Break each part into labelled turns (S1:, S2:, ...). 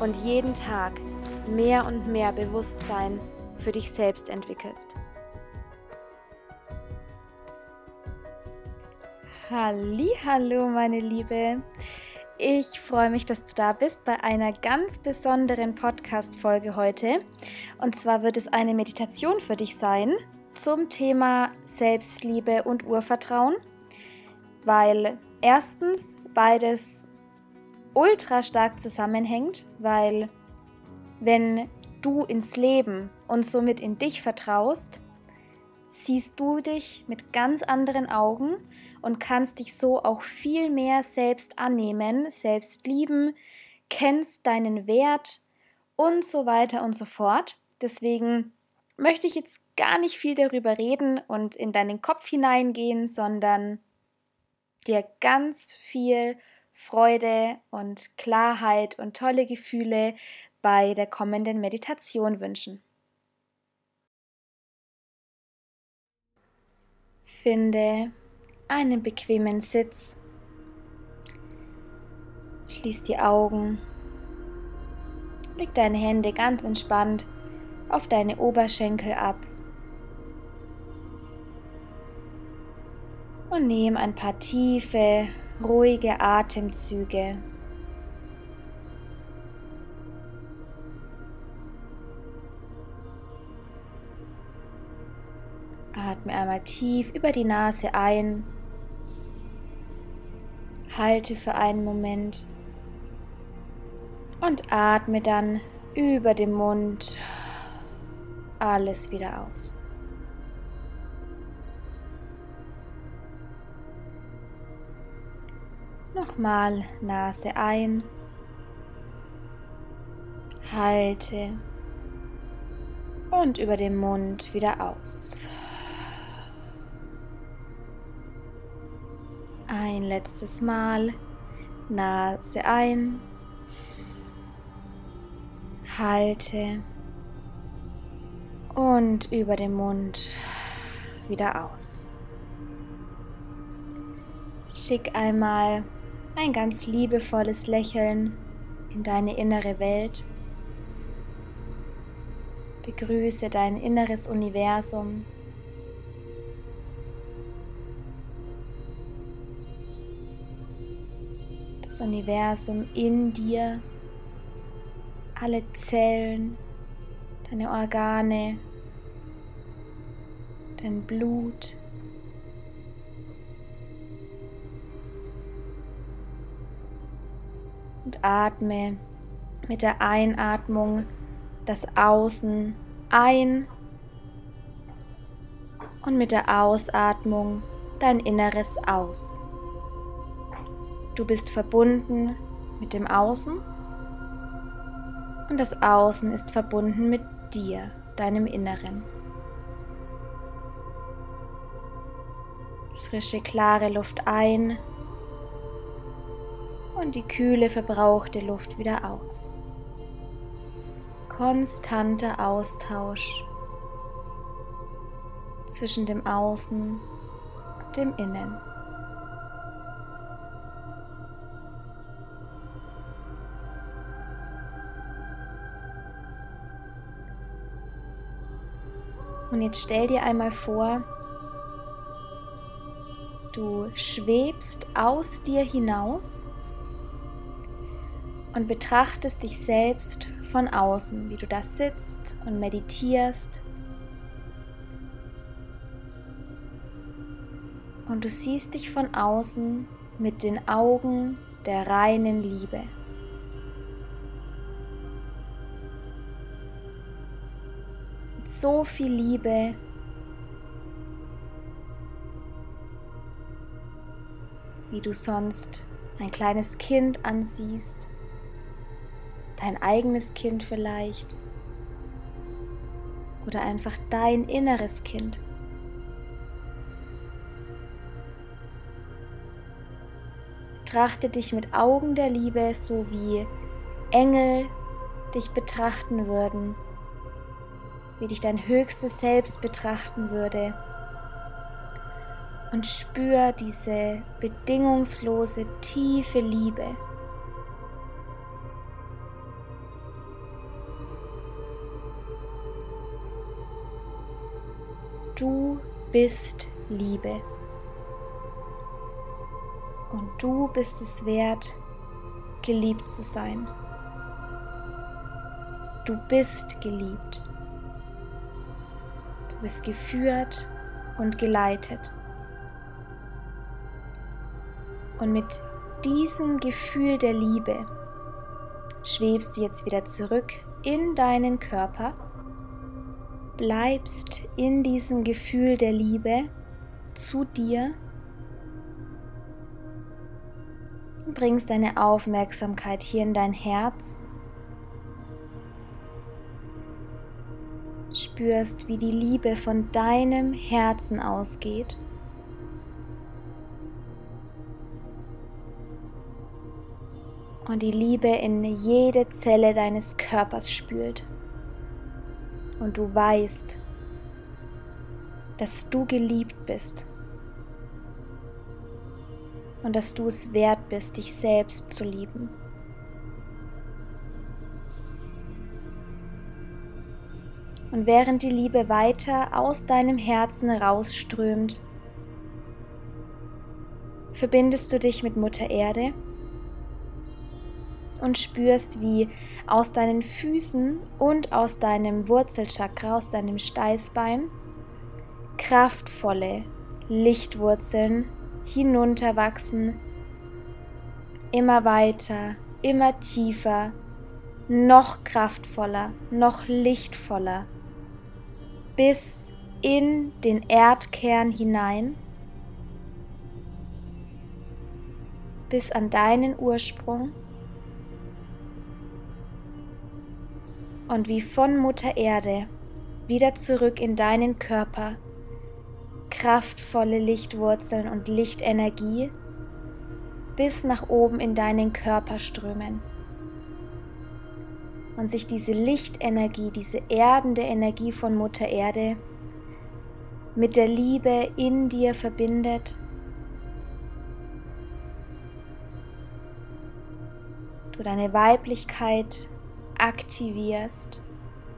S1: und jeden Tag mehr und mehr Bewusstsein für dich selbst entwickelst. Hallo, meine Liebe. Ich freue mich, dass du da bist bei einer ganz besonderen Podcast Folge heute. Und zwar wird es eine Meditation für dich sein, zum Thema Selbstliebe und Urvertrauen, weil erstens beides ultra stark zusammenhängt, weil wenn du ins Leben und somit in dich vertraust, siehst du dich mit ganz anderen Augen und kannst dich so auch viel mehr selbst annehmen, selbst lieben, kennst deinen Wert und so weiter und so fort. Deswegen möchte ich jetzt gar nicht viel darüber reden und in deinen Kopf hineingehen, sondern dir ganz viel Freude und Klarheit und tolle Gefühle bei der kommenden Meditation wünschen. Finde einen bequemen Sitz. Schließ die Augen. Leg deine Hände ganz entspannt auf deine Oberschenkel ab. Und nimm ein paar tiefe, ruhige Atemzüge. Atme einmal tief über die Nase ein. Halte für einen Moment und atme dann über den Mund alles wieder aus. Nochmal Nase ein. Halte. Und über den Mund wieder aus. Ein letztes Mal. Nase ein. Halte und über den Mund wieder aus. Schick einmal ein ganz liebevolles Lächeln in deine innere Welt. Begrüße dein inneres Universum. Das Universum in dir, alle Zellen, deine Organe, dein Blut. Und atme mit der Einatmung das Außen ein und mit der Ausatmung dein Inneres aus. Du bist verbunden mit dem Außen und das Außen ist verbunden mit dir, deinem Inneren. Frische, klare Luft ein und die kühle, verbrauchte Luft wieder aus. Konstanter Austausch zwischen dem Außen und dem Innen. Und jetzt stell dir einmal vor, du schwebst aus dir hinaus und betrachtest dich selbst von außen, wie du da sitzt und meditierst. Und du siehst dich von außen mit den Augen der reinen Liebe. Mit so viel Liebe wie du sonst ein kleines Kind ansiehst, dein eigenes Kind vielleicht oder einfach dein inneres Kind. Betrachte dich mit Augen der Liebe, so wie Engel dich betrachten würden, wie dich dein höchstes Selbst betrachten würde und spür diese bedingungslose, tiefe Liebe. Bist Liebe. Und du bist es wert, geliebt zu sein. Du bist geliebt. Du bist geführt und geleitet. Und mit diesem Gefühl der Liebe schwebst du jetzt wieder zurück in deinen Körper, bleibst in diesem Gefühl der Liebe zu dir und bringst deine Aufmerksamkeit hier in dein Herz. Spürst, wie die Liebe von deinem Herzen ausgeht. und die Liebe in jede Zelle deines Körpers spült. Und du weißt, dass du geliebt bist und dass du es wert bist, dich selbst zu lieben. Und während die Liebe weiter aus deinem Herzen rausströmt, verbindest du dich mit Mutter Erde und spürst, wie aus deinen Füßen und aus deinem Wurzelchakra, aus deinem Steißbein, kraftvolle Lichtwurzeln hinunterwachsen, immer weiter, immer tiefer, noch kraftvoller, noch lichtvoller, bis in den Erdkern hinein, bis an deinen Ursprung und wie von Mutter Erde wieder zurück in deinen Körper kraftvolle Lichtwurzeln und Lichtenergie bis nach oben in deinen Körper strömen. Und sich diese Lichtenergie, diese erdende Energie von Mutter Erde mit der Liebe in dir verbindet. Du deine Weiblichkeit aktivierst,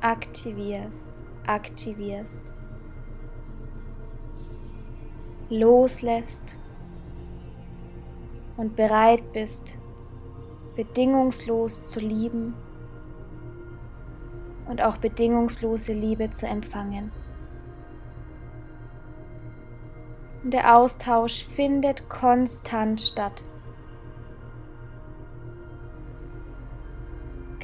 S1: aktivierst, aktivierst. Loslässt und bereit bist, bedingungslos zu lieben und auch bedingungslose Liebe zu empfangen. Und der Austausch findet konstant statt.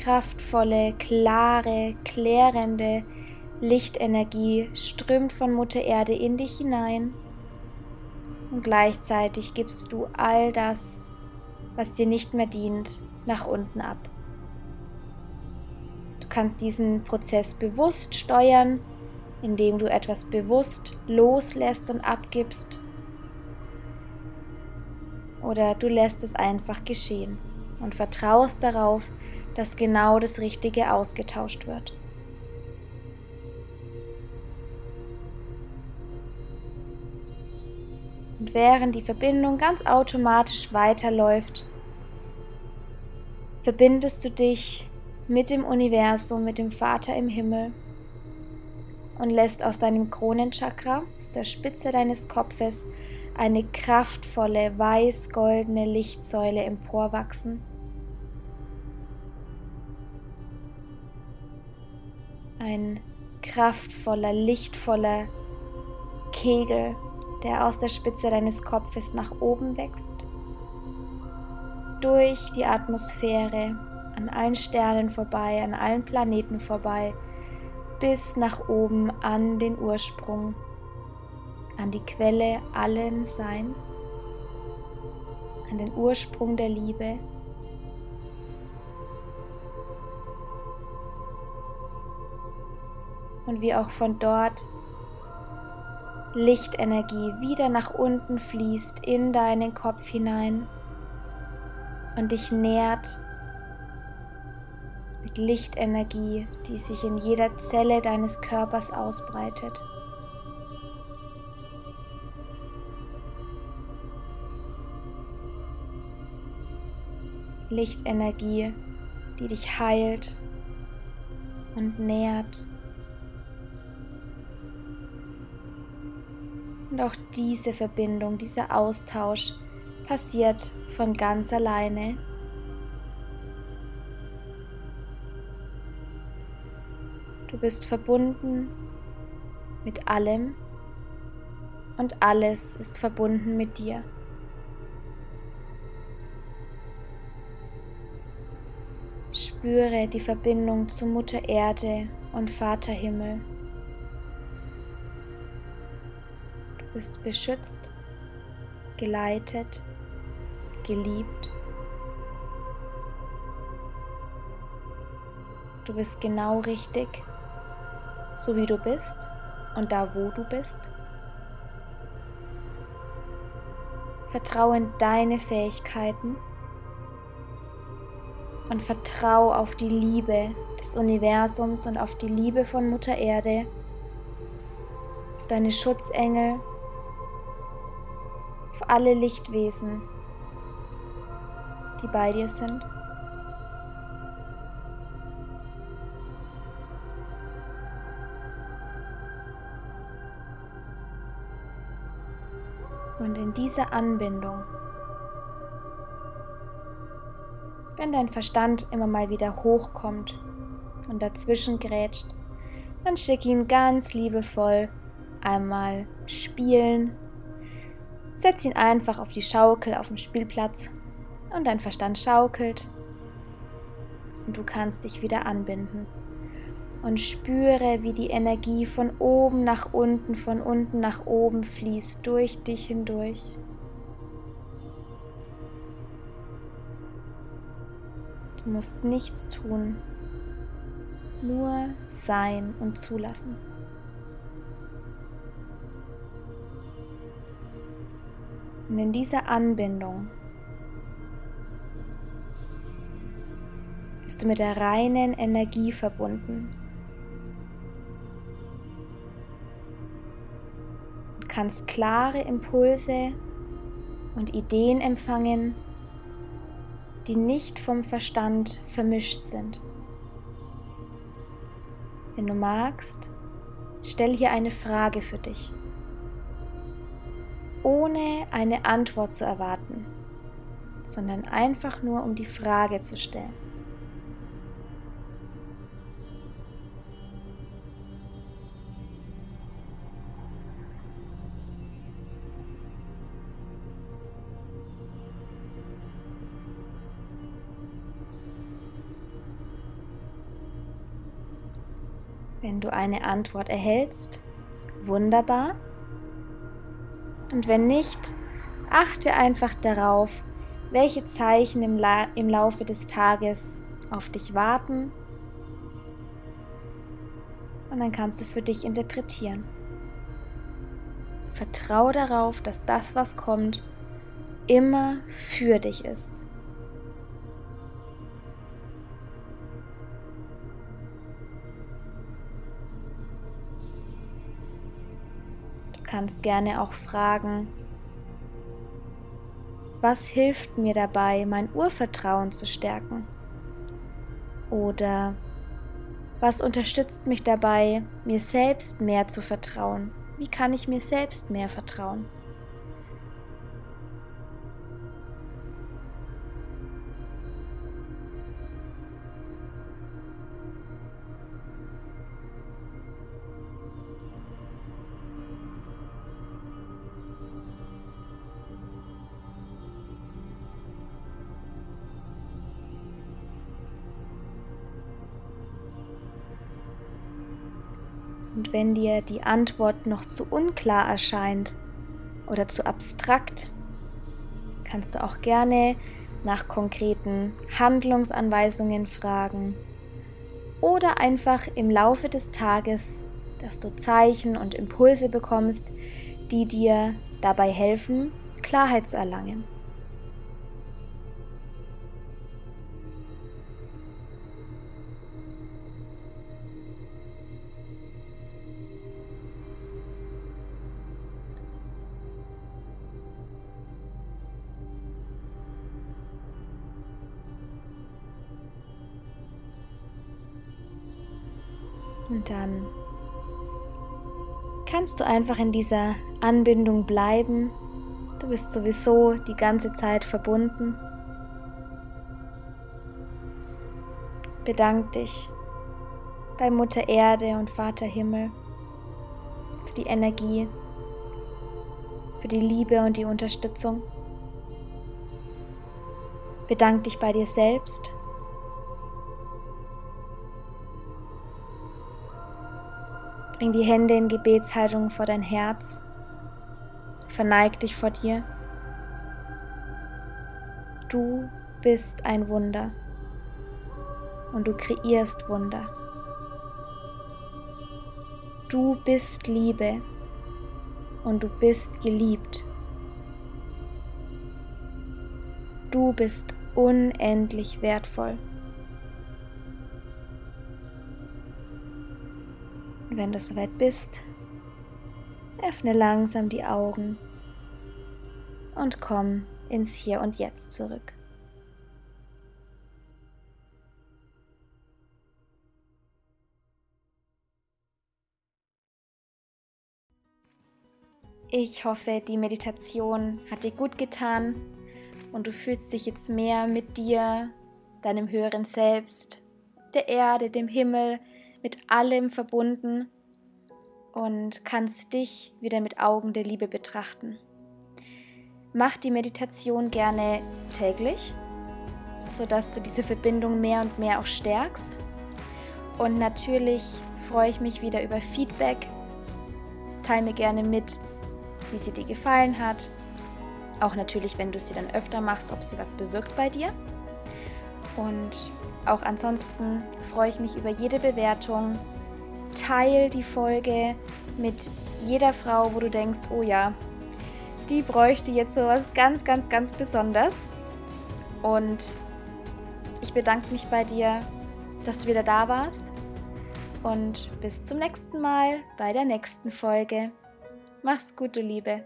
S1: Kraftvolle, klare, klärende Lichtenergie strömt von Mutter Erde in dich hinein und gleichzeitig gibst du all das, was dir nicht mehr dient, nach unten ab. Du kannst diesen Prozess bewusst steuern, indem du etwas bewusst loslässt und abgibst. Oder du lässt es einfach geschehen und vertraust darauf, dass genau das Richtige ausgetauscht wird. Und während die Verbindung ganz automatisch weiterläuft, verbindest du dich mit dem Universum, mit dem Vater im Himmel und lässt aus deinem Kronenchakra, aus der Spitze deines Kopfes, eine kraftvolle weiß-goldene Lichtsäule emporwachsen ein kraftvoller, lichtvoller Kegel, der aus der Spitze deines Kopfes nach oben wächst, durch die Atmosphäre, an allen Sternen vorbei, an allen Planeten vorbei, bis nach oben an den Ursprung, an die Quelle allen Seins, an den Ursprung der Liebe. Und wie auch von dort Lichtenergie wieder nach unten fließt in deinen Kopf hinein und dich nährt mit Lichtenergie, die sich in jeder Zelle deines Körpers ausbreitet. Lichtenergie, die dich heilt und nährt. Und auch diese Verbindung, dieser Austausch passiert von ganz alleine. Du bist verbunden mit allem und alles ist verbunden mit dir. Spüre die Verbindung zu Mutter Erde und Vater Himmel. Bist beschützt, geleitet, geliebt. Du bist genau richtig, so wie du bist und da, wo du bist. Vertraue in deine Fähigkeiten und vertraue auf die Liebe des Universums und auf die Liebe von Mutter Erde, auf deine Schutzengel alle Lichtwesen, die bei dir sind. Und in dieser Anbindung, wenn dein Verstand immer mal wieder hochkommt und dazwischen grätscht, dann schick ihn ganz liebevoll einmal spielen Setz ihn einfach auf die Schaukel auf dem Spielplatz und dein Verstand schaukelt und du kannst dich wieder anbinden. Und spüre, wie die Energie von oben nach unten, von unten nach oben fließt, durch dich hindurch. Du musst nichts tun, nur sein und zulassen. Und in dieser Anbindung bist du mit der reinen Energie verbunden. Und kannst klare Impulse und Ideen empfangen, die nicht vom Verstand vermischt sind. Wenn du magst, stell hier eine Frage für dich ohne eine Antwort zu erwarten, sondern einfach nur um die Frage zu stellen. Wenn du eine Antwort erhältst, wunderbar. Und wenn nicht, achte einfach darauf, welche Zeichen im, La im Laufe des Tages auf dich warten. Und dann kannst du für dich interpretieren. Vertraue darauf, dass das, was kommt, immer für dich ist. Kannst gerne auch fragen, was hilft mir dabei, mein Urvertrauen zu stärken? Oder was unterstützt mich dabei, mir selbst mehr zu vertrauen? Wie kann ich mir selbst mehr vertrauen? Und wenn dir die Antwort noch zu unklar erscheint oder zu abstrakt, kannst du auch gerne nach konkreten Handlungsanweisungen fragen oder einfach im Laufe des Tages, dass du Zeichen und Impulse bekommst, die dir dabei helfen, Klarheit zu erlangen. Und dann kannst du einfach in dieser Anbindung bleiben. Du bist sowieso die ganze Zeit verbunden. Bedank dich bei Mutter Erde und Vater Himmel für die Energie, für die Liebe und die Unterstützung. Bedank dich bei dir selbst Bring die Hände in Gebetshaltung vor dein Herz. Verneig dich vor dir. Du bist ein Wunder und du kreierst Wunder. Du bist Liebe und du bist geliebt. Du bist unendlich wertvoll. Wenn du soweit bist, öffne langsam die Augen und komm ins Hier und Jetzt zurück. Ich hoffe, die Meditation hat dir gut getan und du fühlst dich jetzt mehr mit dir, deinem höheren Selbst, der Erde, dem Himmel, mit allem verbunden und kannst dich wieder mit Augen der Liebe betrachten. Mach die Meditation gerne täglich, sodass du diese Verbindung mehr und mehr auch stärkst. Und natürlich freue ich mich wieder über Feedback. Teil mir gerne mit, wie sie dir gefallen hat. Auch natürlich, wenn du sie dann öfter machst, ob sie was bewirkt bei dir. Und auch ansonsten freue ich mich über jede Bewertung. Teil die Folge mit jeder Frau, wo du denkst, oh ja, die bräuchte jetzt sowas ganz, ganz, ganz Besonderes. Und ich bedanke mich bei dir, dass du wieder da warst. Und bis zum nächsten Mal bei der nächsten Folge. Mach's gut, du Liebe.